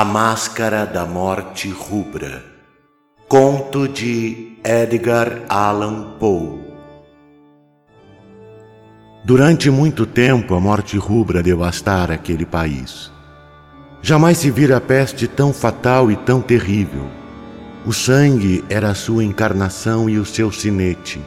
A Máscara da Morte Rubra. Conto de Edgar Allan Poe. Durante muito tempo a morte rubra devastara aquele país. Jamais se vira peste tão fatal e tão terrível. O sangue era a sua encarnação e o seu sinete.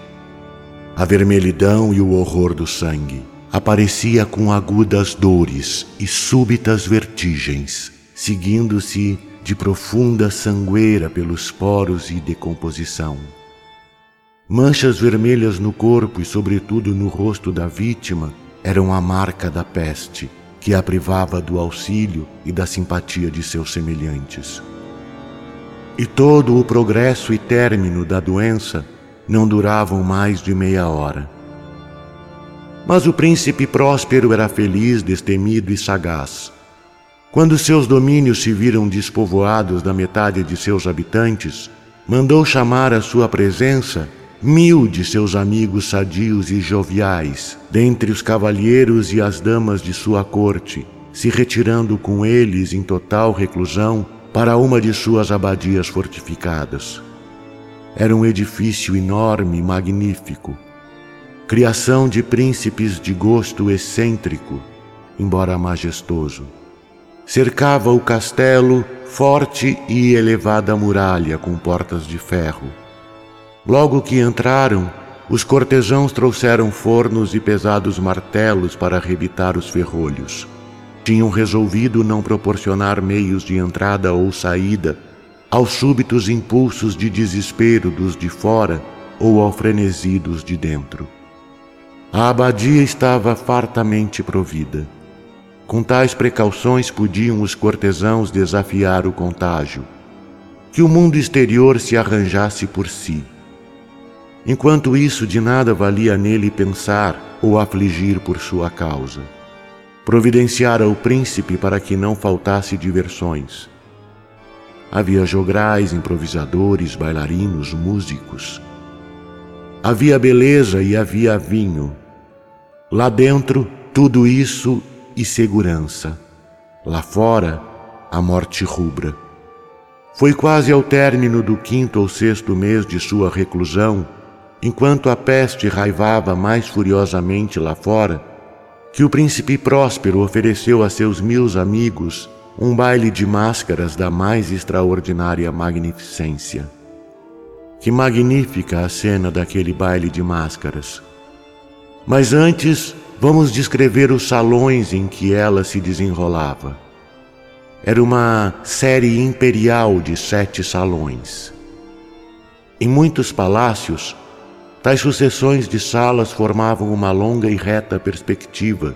A vermelhidão e o horror do sangue aparecia com agudas dores e súbitas vertigens seguindo-se de profunda sangueira pelos poros e decomposição. Manchas vermelhas no corpo e, sobretudo, no rosto da vítima eram a marca da peste, que a privava do auxílio e da simpatia de seus semelhantes. E todo o progresso e término da doença não duravam mais de meia hora. Mas o príncipe próspero era feliz, destemido e sagaz quando seus domínios se viram despovoados da metade de seus habitantes, mandou chamar à sua presença mil de seus amigos sadios e joviais, dentre os cavalheiros e as damas de sua corte, se retirando com eles em total reclusão para uma de suas abadias fortificadas. Era um edifício enorme e magnífico, criação de príncipes de gosto excêntrico, embora majestoso. Cercava o castelo forte e elevada muralha com portas de ferro. Logo que entraram, os cortesãos trouxeram fornos e pesados martelos para arrebitar os ferrolhos. Tinham resolvido não proporcionar meios de entrada ou saída aos súbitos impulsos de desespero dos de fora ou ao frenesi dos de dentro. A abadia estava fartamente provida. Com tais precauções podiam os cortesãos desafiar o contágio. Que o mundo exterior se arranjasse por si. Enquanto isso, de nada valia nele pensar ou afligir por sua causa. Providenciara o príncipe para que não faltasse diversões. Havia jograis, improvisadores, bailarinos, músicos. Havia beleza e havia vinho. Lá dentro, tudo isso e segurança. Lá fora, a morte rubra. Foi quase ao término do quinto ou sexto mês de sua reclusão, enquanto a peste raivava mais furiosamente lá fora, que o príncipe próspero ofereceu a seus mil amigos um baile de máscaras da mais extraordinária magnificência. Que magnífica a cena daquele baile de máscaras! Mas antes Vamos descrever os salões em que ela se desenrolava. Era uma série imperial de sete salões. Em muitos palácios, tais sucessões de salas formavam uma longa e reta perspectiva,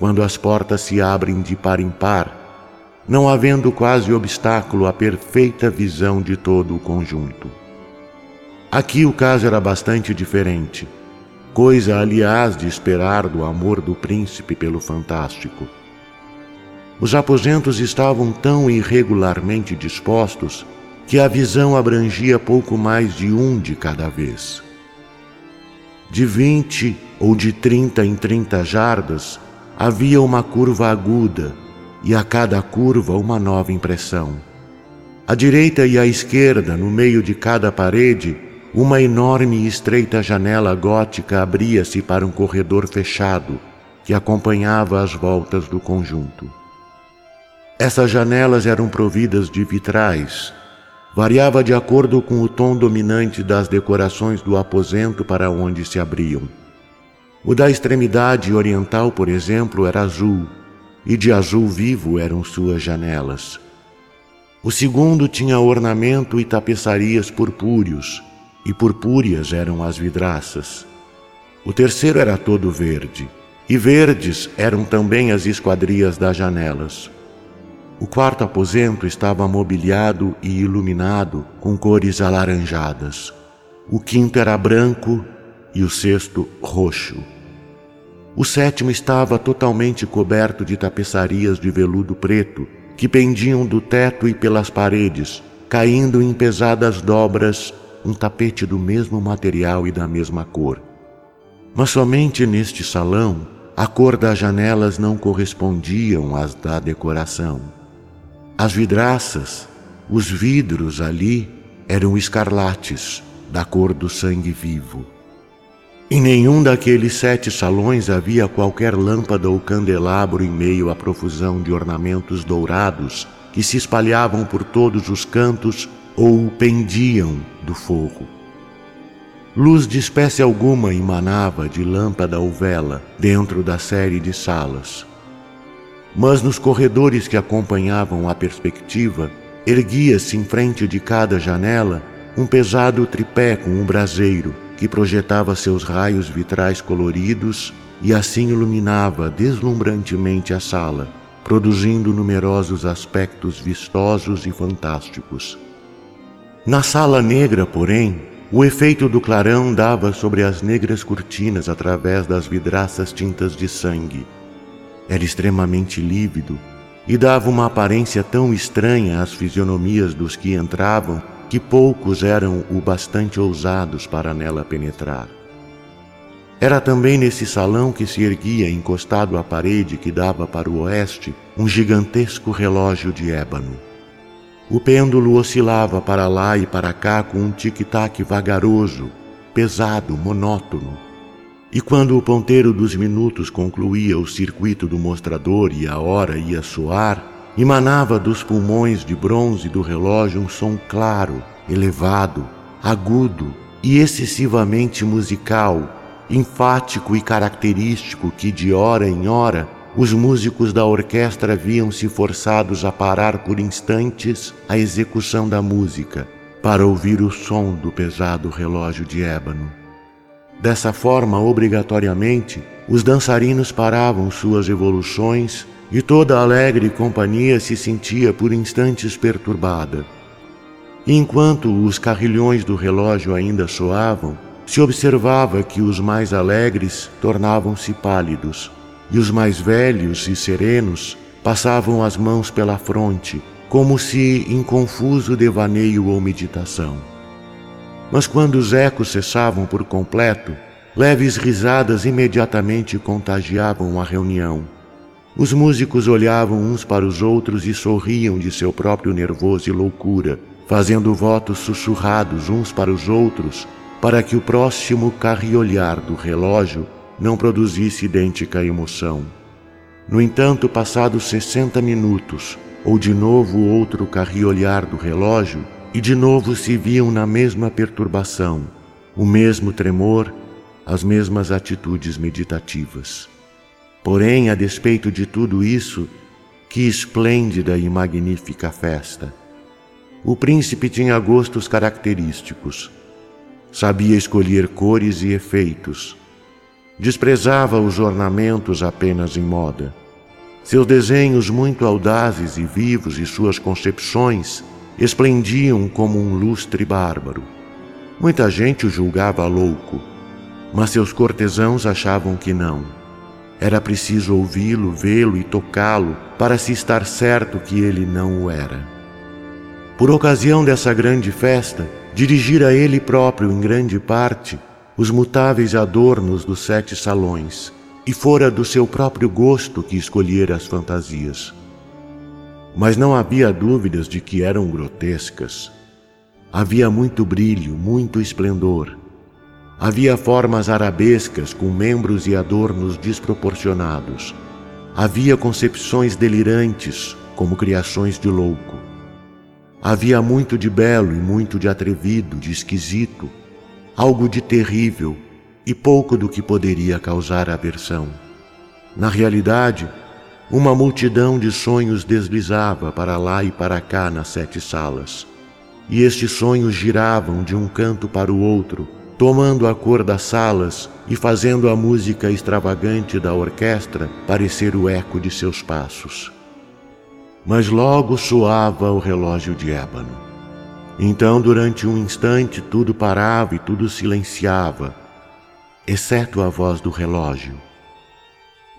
quando as portas se abrem de par em par, não havendo quase obstáculo à perfeita visão de todo o conjunto. Aqui o caso era bastante diferente coisa, aliás, de esperar do amor do príncipe pelo fantástico. Os aposentos estavam tão irregularmente dispostos que a visão abrangia pouco mais de um de cada vez. De vinte ou de trinta em trinta jardas havia uma curva aguda e a cada curva uma nova impressão. À direita e à esquerda, no meio de cada parede, uma enorme e estreita janela gótica abria-se para um corredor fechado que acompanhava as voltas do conjunto. Essas janelas eram providas de vitrais. Variava de acordo com o tom dominante das decorações do aposento para onde se abriam. O da extremidade oriental, por exemplo, era azul, e de azul vivo eram suas janelas. O segundo tinha ornamento e tapeçarias purpúreos, e purpúreas eram as vidraças. O terceiro era todo verde, e verdes eram também as esquadrias das janelas. O quarto aposento estava mobiliado e iluminado com cores alaranjadas. O quinto era branco e o sexto roxo. O sétimo estava totalmente coberto de tapeçarias de veludo preto que pendiam do teto e pelas paredes, caindo em pesadas dobras um tapete do mesmo material e da mesma cor. Mas somente neste salão a cor das janelas não correspondiam às da decoração. As vidraças, os vidros ali eram escarlates, da cor do sangue vivo. Em nenhum daqueles sete salões havia qualquer lâmpada ou candelabro em meio à profusão de ornamentos dourados que se espalhavam por todos os cantos ou pendiam do forro. Luz de espécie alguma emanava de lâmpada ou vela dentro da série de salas. Mas nos corredores que acompanhavam a perspectiva, erguia-se em frente de cada janela um pesado tripé com um braseiro que projetava seus raios vitrais coloridos e assim iluminava deslumbrantemente a sala, produzindo numerosos aspectos vistosos e fantásticos. Na sala negra, porém, o efeito do clarão dava sobre as negras cortinas através das vidraças tintas de sangue. Era extremamente lívido e dava uma aparência tão estranha às fisionomias dos que entravam que poucos eram o bastante ousados para nela penetrar. Era também nesse salão que se erguia, encostado à parede que dava para o oeste, um gigantesco relógio de ébano. O pêndulo oscilava para lá e para cá com um tic-tac vagaroso, pesado, monótono. E quando o ponteiro dos minutos concluía o circuito do mostrador e a hora ia soar, Emanava dos pulmões de bronze do relógio um som claro, elevado, agudo e excessivamente musical, enfático e característico que, de hora em hora, os músicos da orquestra viam-se forçados a parar por instantes a execução da música para ouvir o som do pesado relógio de ébano. Dessa forma, obrigatoriamente, os dançarinos paravam suas evoluções e toda a alegre companhia se sentia por instantes perturbada. enquanto os carrilhões do relógio ainda soavam, se observava que os mais alegres tornavam-se pálidos, e os mais velhos e serenos passavam as mãos pela fronte, como se em confuso devaneio ou meditação. Mas quando os ecos cessavam por completo, leves risadas imediatamente contagiavam a reunião os músicos olhavam uns para os outros e sorriam de seu próprio nervoso e loucura, fazendo votos sussurrados uns para os outros, para que o próximo carriolhar do relógio não produzisse idêntica emoção. No entanto, passados sessenta minutos, ou de novo outro carriolhar do relógio, e de novo se viam na mesma perturbação, o mesmo tremor, as mesmas atitudes meditativas. Porém, a despeito de tudo isso, que esplêndida e magnífica festa! O príncipe tinha gostos característicos. Sabia escolher cores e efeitos. Desprezava os ornamentos apenas em moda. Seus desenhos muito audazes e vivos e suas concepções esplendiam como um lustre bárbaro. Muita gente o julgava louco, mas seus cortesãos achavam que não. Era preciso ouvi-lo, vê-lo e tocá-lo para se estar certo que ele não o era. Por ocasião dessa grande festa, dirigira ele próprio, em grande parte, os mutáveis adornos dos sete salões, e fora do seu próprio gosto que escolhera as fantasias. Mas não havia dúvidas de que eram grotescas. Havia muito brilho, muito esplendor, Havia formas arabescas com membros e adornos desproporcionados. Havia concepções delirantes, como criações de louco. Havia muito de belo e muito de atrevido, de esquisito, algo de terrível e pouco do que poderia causar aversão. Na realidade, uma multidão de sonhos deslizava para lá e para cá nas sete salas, e estes sonhos giravam de um canto para o outro tomando a cor das salas e fazendo a música extravagante da orquestra parecer o eco de seus passos. Mas logo soava o relógio de ébano. Então, durante um instante, tudo parava e tudo silenciava, exceto a voz do relógio.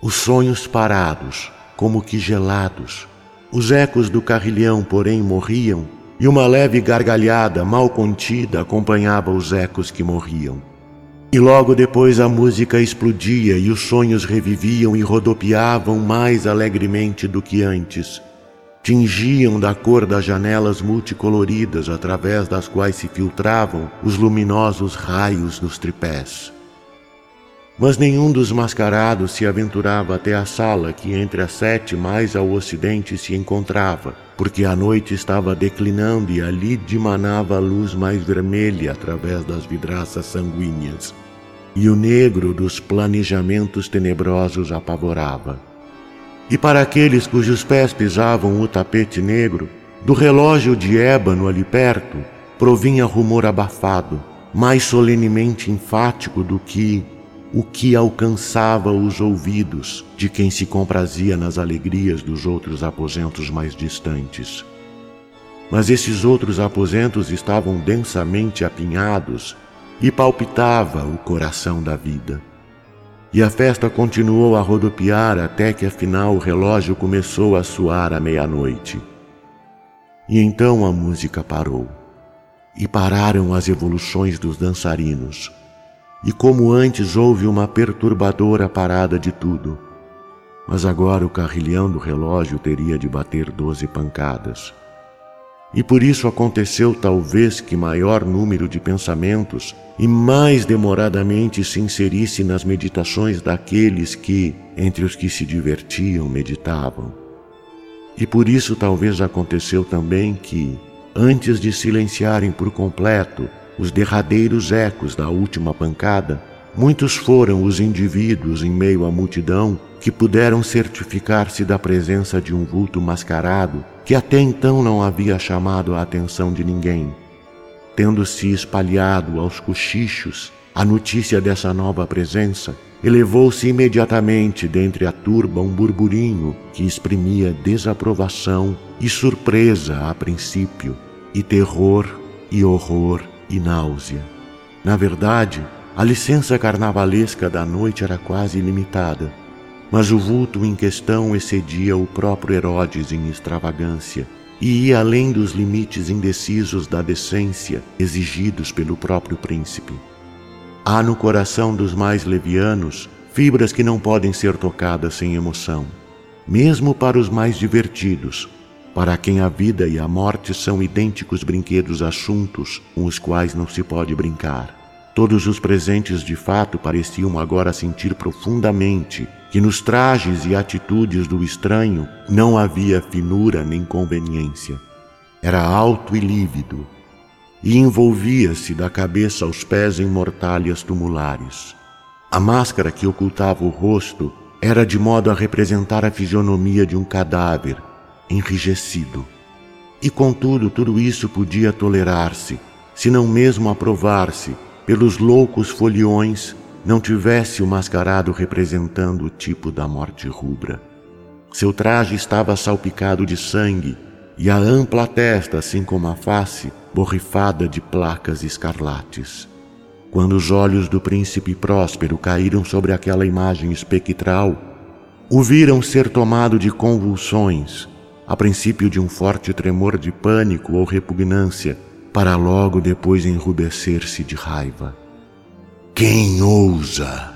Os sonhos parados, como que gelados, os ecos do carrilhão, porém, morriam e uma leve gargalhada mal contida acompanhava os ecos que morriam. E logo depois a música explodia e os sonhos reviviam e rodopiavam mais alegremente do que antes, tingiam da cor das janelas multicoloridas através das quais se filtravam os luminosos raios dos tripés. Mas nenhum dos mascarados se aventurava até a sala que entre as sete mais ao ocidente se encontrava, porque a noite estava declinando e ali dimanava a luz mais vermelha através das vidraças sanguíneas. E o negro dos planejamentos tenebrosos apavorava. E para aqueles cujos pés pisavam o tapete negro, do relógio de ébano ali perto, provinha rumor abafado, mais solenemente enfático do que o que alcançava os ouvidos de quem se comprazia nas alegrias dos outros aposentos mais distantes. Mas esses outros aposentos estavam densamente apinhados e palpitava o coração da vida. E a festa continuou a rodopiar até que afinal o relógio começou a soar à meia-noite. E então a música parou. E pararam as evoluções dos dançarinos. E como antes houve uma perturbadora parada de tudo. Mas agora o carrilhão do relógio teria de bater doze pancadas. E por isso aconteceu talvez que maior número de pensamentos e mais demoradamente se inserisse nas meditações daqueles que, entre os que se divertiam, meditavam. E por isso talvez aconteceu também que, antes de silenciarem por completo os derradeiros ecos da última pancada, muitos foram os indivíduos em meio à multidão que puderam certificar-se da presença de um vulto mascarado que até então não havia chamado a atenção de ninguém. Tendo-se espalhado aos cochichos a notícia dessa nova presença, elevou-se imediatamente dentre a turba um burburinho que exprimia desaprovação e surpresa a princípio, e terror e horror e náusea. Na verdade, a licença carnavalesca da noite era quase ilimitada mas o vulto em questão excedia o próprio Herodes em extravagância e ia além dos limites indecisos da decência exigidos pelo próprio príncipe. Há no coração dos mais levianos fibras que não podem ser tocadas sem emoção, mesmo para os mais divertidos, para quem a vida e a morte são idênticos brinquedos assuntos com os quais não se pode brincar. Todos os presentes de fato pareciam agora sentir profundamente que nos trajes e atitudes do estranho não havia finura nem conveniência. Era alto e lívido, e envolvia-se da cabeça aos pés em mortalhas tumulares. A máscara que ocultava o rosto era de modo a representar a fisionomia de um cadáver enrijecido. E contudo, tudo isso podia tolerar-se, se não mesmo aprovar-se, pelos loucos foliões não tivesse o mascarado representando o tipo da morte rubra. Seu traje estava salpicado de sangue e a ampla testa, assim como a face, borrifada de placas escarlates. Quando os olhos do príncipe próspero caíram sobre aquela imagem espectral, o viram ser tomado de convulsões, a princípio de um forte tremor de pânico ou repugnância, para logo depois enrubescer-se de raiva. Quem ousa?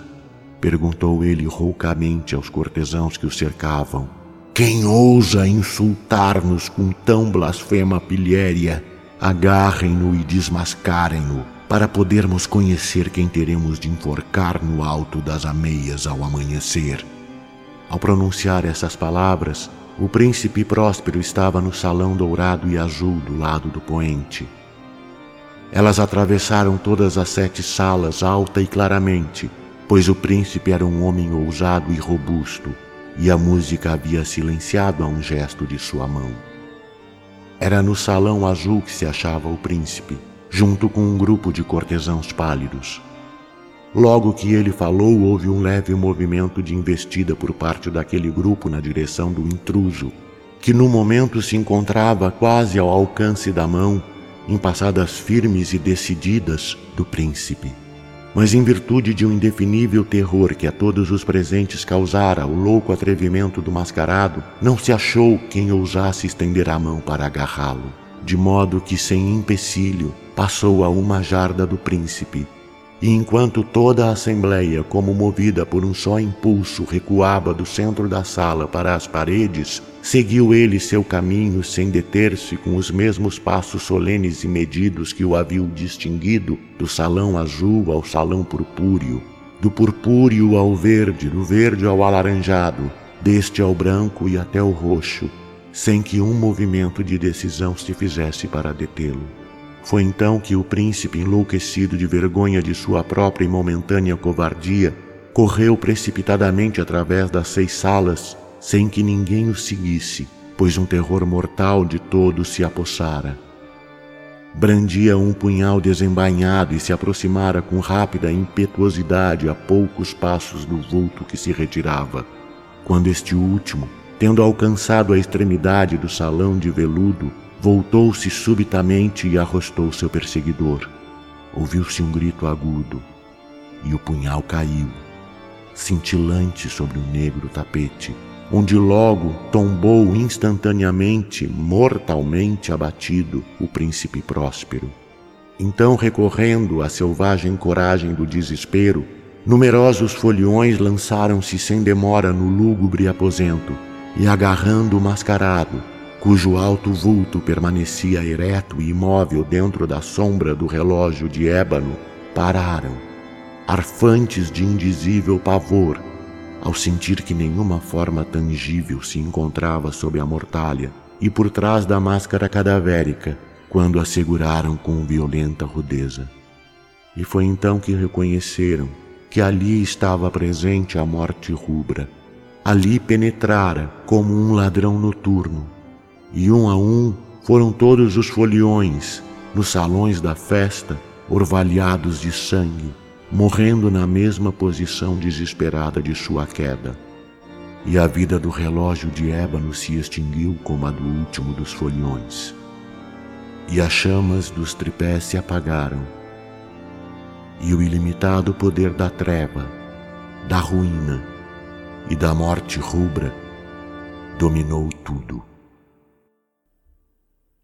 perguntou ele roucamente aos cortesãos que o cercavam. Quem ousa insultar-nos com tão blasfema pilhéria? Agarrem-no e desmascarem-no, para podermos conhecer quem teremos de enforcar no alto das ameias ao amanhecer. Ao pronunciar essas palavras, o príncipe próspero estava no salão dourado e azul do lado do poente. Elas atravessaram todas as sete salas alta e claramente, pois o príncipe era um homem ousado e robusto, e a música havia silenciado a um gesto de sua mão. Era no salão azul que se achava o príncipe, junto com um grupo de cortesãos pálidos. Logo que ele falou, houve um leve movimento de investida por parte daquele grupo na direção do intruso, que no momento se encontrava quase ao alcance da mão em passadas firmes e decididas do príncipe. Mas em virtude de um indefinível terror que a todos os presentes causara o louco atrevimento do mascarado, não se achou quem ousasse estender a mão para agarrá-lo, de modo que, sem empecilho, passou a uma jarda do príncipe E enquanto toda a assembleia, como movida por um só impulso, recuava do centro da sala para as paredes, seguiu ele seu caminho sem deter-se com os mesmos passos solenes e medidos que o haviam distinguido do salão azul ao salão purpúreo, do purpúreo ao verde, do verde ao alaranjado, deste ao branco e até o roxo, sem que um movimento de decisão se fizesse para detê-lo. Foi então que o príncipe, enlouquecido de vergonha de sua própria e momentânea covardia, correu precipitadamente através das seis salas, sem que ninguém o seguisse, pois um terror mortal de todos se apossara. Brandia um punhal desembainhado e se aproximara com rápida impetuosidade a poucos passos do vulto que se retirava. Quando este último, tendo alcançado a extremidade do salão de veludo, Voltou-se subitamente e arrostou seu perseguidor. Ouviu-se um grito agudo e o punhal caiu, cintilante sobre o negro tapete, onde logo tombou instantaneamente, mortalmente abatido, o príncipe próspero. Então, recorrendo à selvagem coragem do desespero, numerosos foliões lançaram-se sem demora no lúgubre aposento e, agarrando o mascarado, cujo alto vulto permanecia ereto e imóvel dentro da sombra do relógio de ébano, pararam, arfantes de indizível pavor, ao sentir que nenhuma forma tangível se encontrava sob a mortalha e por trás da máscara cadavérica, quando a seguraram com violenta rudeza. E foi então que reconheceram que ali estava presente a morte rubra. Ali penetrara como um ladrão noturno, e um a um foram todos os foliões nos salões da festa, orvalhados de sangue, morrendo na mesma posição desesperada de sua queda. E a vida do relógio de ébano se extinguiu como a do último dos foliões. E as chamas dos tripés se apagaram, e o ilimitado poder da treva, da ruína e da morte rubra dominou tudo.